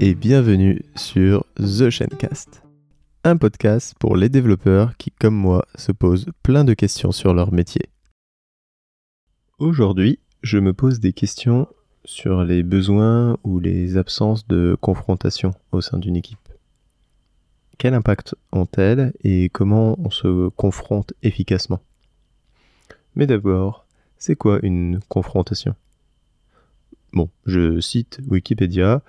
et bienvenue sur The Shencast, un podcast pour les développeurs qui, comme moi, se posent plein de questions sur leur métier. Aujourd'hui, je me pose des questions sur les besoins ou les absences de confrontation au sein d'une équipe. Quel impact ont-elles et comment on se confronte efficacement? Mais d'abord, c'est quoi une confrontation? Bon, je cite Wikipédia,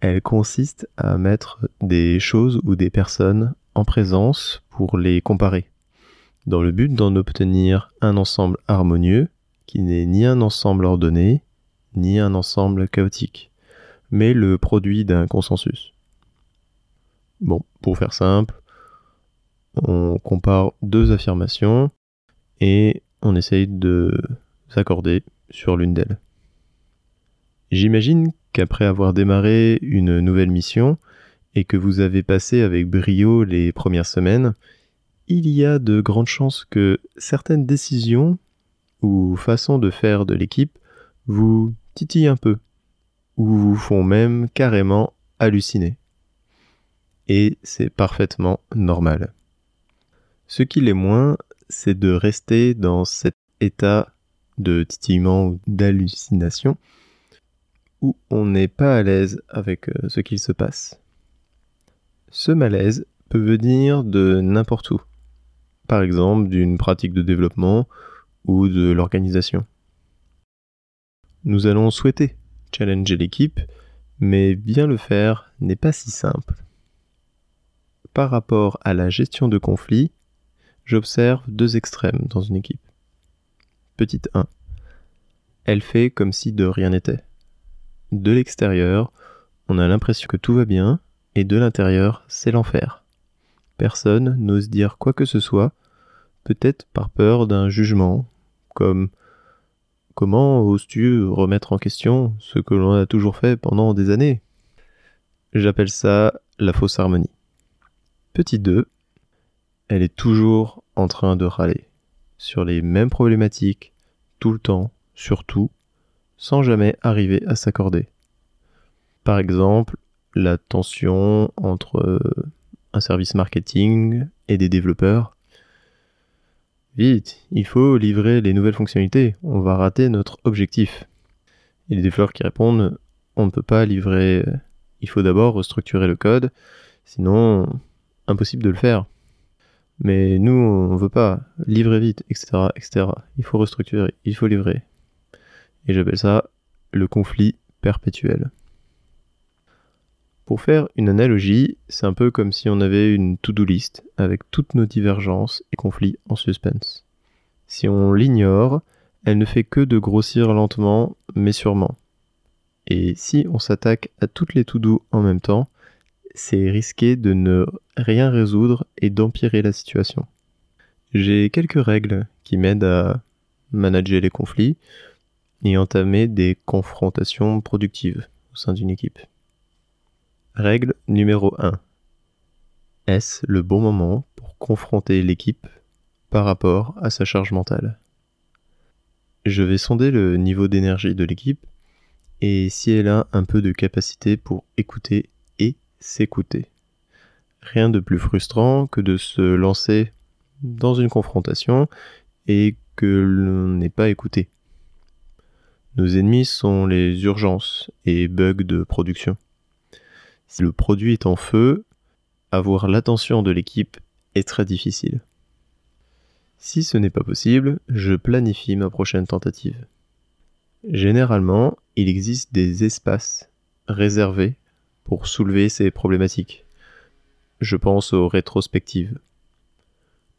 elle consiste à mettre des choses ou des personnes en présence pour les comparer, dans le but d'en obtenir un ensemble harmonieux qui n'est ni un ensemble ordonné, ni un ensemble chaotique, mais le produit d'un consensus. Bon, pour faire simple, on compare deux affirmations et on essaye de s'accorder sur l'une d'elles. J'imagine qu'après avoir démarré une nouvelle mission et que vous avez passé avec brio les premières semaines, il y a de grandes chances que certaines décisions ou façons de faire de l'équipe vous titillent un peu, ou vous font même carrément halluciner. Et c'est parfaitement normal. Ce qui l'est moins, c'est de rester dans cet état de titillement ou d'hallucination où on n'est pas à l'aise avec euh, ce qu'il se passe. Ce malaise peut venir de n'importe où, par exemple d'une pratique de développement ou de l'organisation. Nous allons souhaiter challenger l'équipe, mais bien le faire n'est pas si simple. Par rapport à la gestion de conflits, j'observe deux extrêmes dans une équipe. Petite 1. Elle fait comme si de rien n'était de l'extérieur, on a l'impression que tout va bien, et de l'intérieur, c'est l'enfer. Personne n'ose dire quoi que ce soit, peut-être par peur d'un jugement, comme Comment oses-tu remettre en question ce que l'on a toujours fait pendant des années? J'appelle ça la fausse harmonie. Petit 2, elle est toujours en train de râler sur les mêmes problématiques, tout le temps, surtout, sans jamais arriver à s'accorder. Par exemple, la tension entre euh, un service marketing et des développeurs. Vite, il faut livrer les nouvelles fonctionnalités, on va rater notre objectif. Et les développeurs qui répondent, on ne peut pas livrer, il faut d'abord restructurer le code, sinon impossible de le faire. Mais nous, on veut pas livrer vite, etc., etc. Il faut restructurer, il faut livrer. Et j'appelle ça le conflit perpétuel. Pour faire une analogie, c'est un peu comme si on avait une to-do list avec toutes nos divergences et conflits en suspense. Si on l'ignore, elle ne fait que de grossir lentement mais sûrement. Et si on s'attaque à toutes les to-do en même temps, c'est risqué de ne rien résoudre et d'empirer la situation. J'ai quelques règles qui m'aident à manager les conflits et entamer des confrontations productives au sein d'une équipe. Règle numéro 1. Est-ce le bon moment pour confronter l'équipe par rapport à sa charge mentale? Je vais sonder le niveau d'énergie de l'équipe et si elle a un peu de capacité pour écouter et s'écouter. Rien de plus frustrant que de se lancer dans une confrontation et que l'on n'est pas écouté. Nos ennemis sont les urgences et bugs de production. Si le produit est en feu, avoir l'attention de l'équipe est très difficile. Si ce n'est pas possible, je planifie ma prochaine tentative. Généralement, il existe des espaces réservés pour soulever ces problématiques. Je pense aux rétrospectives.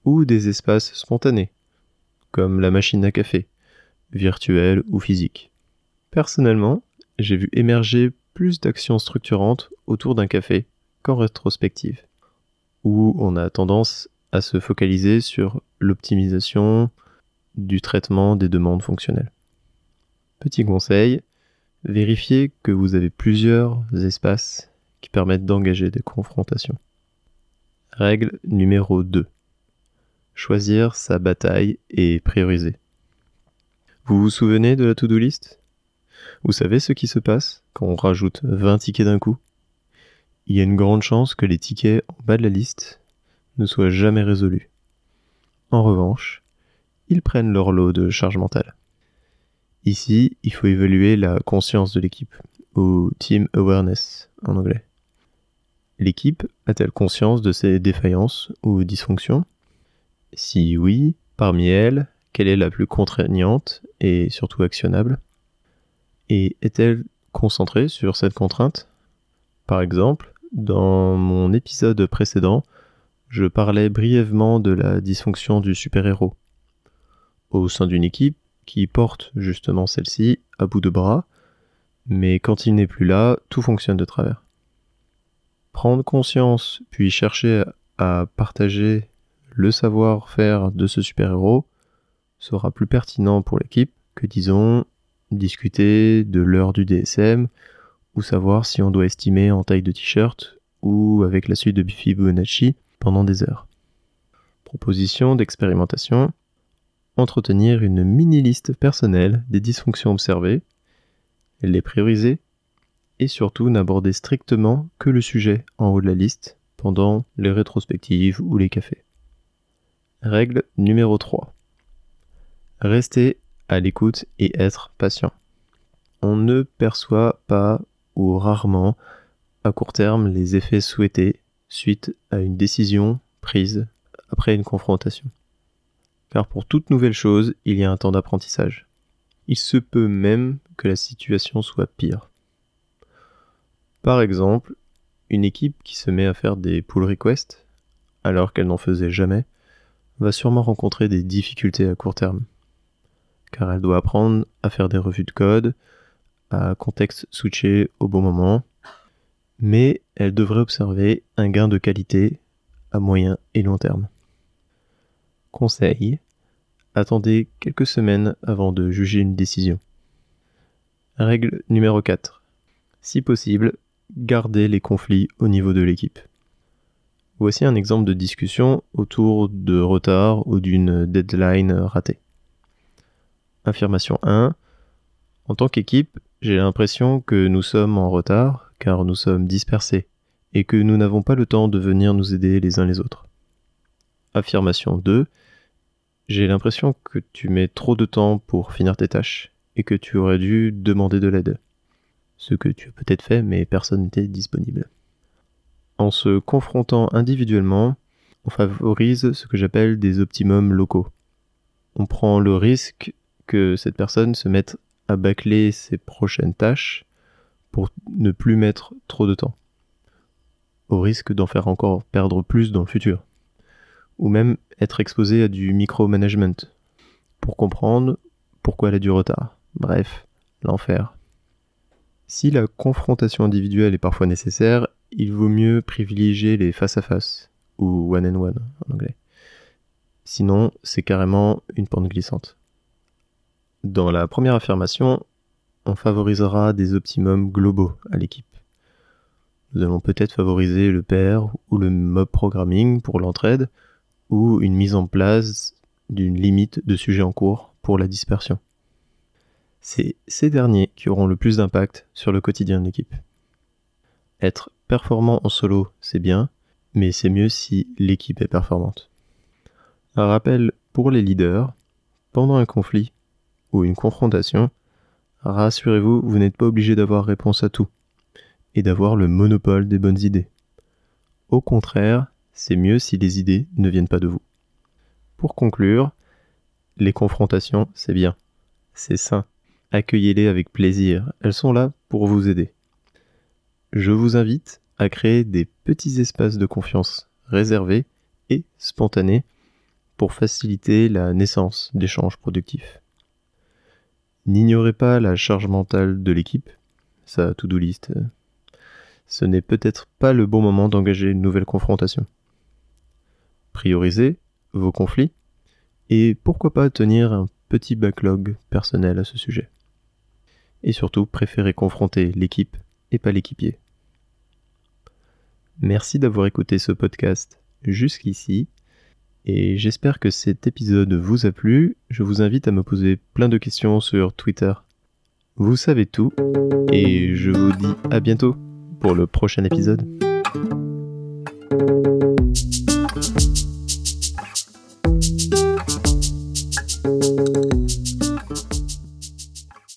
Ou des espaces spontanés, comme la machine à café, virtuelle ou physique. Personnellement, j'ai vu émerger plus d'actions structurantes autour d'un café qu'en rétrospective, où on a tendance à se focaliser sur l'optimisation du traitement des demandes fonctionnelles. Petit conseil, vérifiez que vous avez plusieurs espaces qui permettent d'engager des confrontations. Règle numéro 2. Choisir sa bataille et prioriser. Vous vous souvenez de la to-do list? Vous savez ce qui se passe quand on rajoute 20 tickets d'un coup? Il y a une grande chance que les tickets en bas de la liste ne soient jamais résolus. En revanche, ils prennent leur lot de charge mentale. Ici, il faut évaluer la conscience de l'équipe, ou team awareness en anglais. L'équipe a-t-elle conscience de ses défaillances ou dysfonctions? Si oui, parmi elles, quelle est la plus contraignante et surtout actionnable? Et est-elle concentrée sur cette contrainte? Par exemple, dans mon épisode précédent, je parlais brièvement de la dysfonction du super-héros. Au sein d'une équipe qui porte justement celle-ci à bout de bras, mais quand il n'est plus là, tout fonctionne de travers. Prendre conscience, puis chercher à partager le savoir-faire de ce super-héros sera plus pertinent pour l'équipe que, disons, discuter de l'heure du DSM ou savoir si on doit estimer en taille de t-shirt ou avec la suite de Fibonacci pendant des heures. Proposition d'expérimentation. Entretenir une mini-liste personnelle des dysfonctions observées, les prioriser et surtout n'aborder strictement que le sujet en haut de la liste pendant les rétrospectives ou les cafés. Règle numéro 3. Rester à l'écoute et être patient. On ne perçoit pas ou rarement à court terme les effets souhaités suite à une décision prise après une confrontation. Car pour toute nouvelle chose, il y a un temps d'apprentissage. Il se peut même que la situation soit pire. Par exemple, une équipe qui se met à faire des pull requests alors qu'elle n'en faisait jamais va sûrement rencontrer des difficultés à court terme. Car elle doit apprendre à faire des revues de code, à contexte switcher au bon moment, mais elle devrait observer un gain de qualité à moyen et long terme. Conseil, attendez quelques semaines avant de juger une décision. Règle numéro 4. Si possible, gardez les conflits au niveau de l'équipe. Voici un exemple de discussion autour de retard ou d'une deadline ratée. Affirmation 1. En tant qu'équipe, j'ai l'impression que nous sommes en retard car nous sommes dispersés et que nous n'avons pas le temps de venir nous aider les uns les autres. Affirmation 2. J'ai l'impression que tu mets trop de temps pour finir tes tâches et que tu aurais dû demander de l'aide. Ce que tu as peut-être fait mais personne n'était disponible. En se confrontant individuellement, on favorise ce que j'appelle des optimums locaux. On prend le risque que cette personne se mette à bâcler ses prochaines tâches pour ne plus mettre trop de temps, au risque d'en faire encore perdre plus dans le futur, ou même être exposé à du micromanagement, pour comprendre pourquoi elle a du retard. Bref, l'enfer. Si la confrontation individuelle est parfois nécessaire, il vaut mieux privilégier les face-à-face, ou one-and-one -one en anglais. Sinon, c'est carrément une pente glissante. Dans la première affirmation, on favorisera des optimums globaux à l'équipe. Nous allons peut-être favoriser le pair ou le mob programming pour l'entraide, ou une mise en place d'une limite de sujets en cours pour la dispersion. C'est ces derniers qui auront le plus d'impact sur le quotidien de l'équipe. Être performant en solo, c'est bien, mais c'est mieux si l'équipe est performante. Un rappel pour les leaders, pendant un conflit, ou une confrontation, rassurez-vous, vous, n'êtes pas obligé d'avoir réponse à tout et d'avoir le monopole des bonnes idées. Au contraire, c'est mieux si les idées ne viennent pas de vous. Pour conclure, les confrontations, c'est bien, c'est sain. Accueillez-les avec plaisir, elles sont là pour vous aider. Je vous invite à créer des petits espaces de confiance réservés et spontanés pour faciliter la naissance d'échanges productifs. N'ignorez pas la charge mentale de l'équipe, sa to-do list. Ce n'est peut-être pas le bon moment d'engager une nouvelle confrontation. Priorisez vos conflits et pourquoi pas tenir un petit backlog personnel à ce sujet. Et surtout, préférez confronter l'équipe et pas l'équipier. Merci d'avoir écouté ce podcast jusqu'ici et j'espère que cet épisode vous a plu. Je vous invite à me poser plein de questions sur Twitter. Vous savez tout, et je vous dis à bientôt pour le prochain épisode.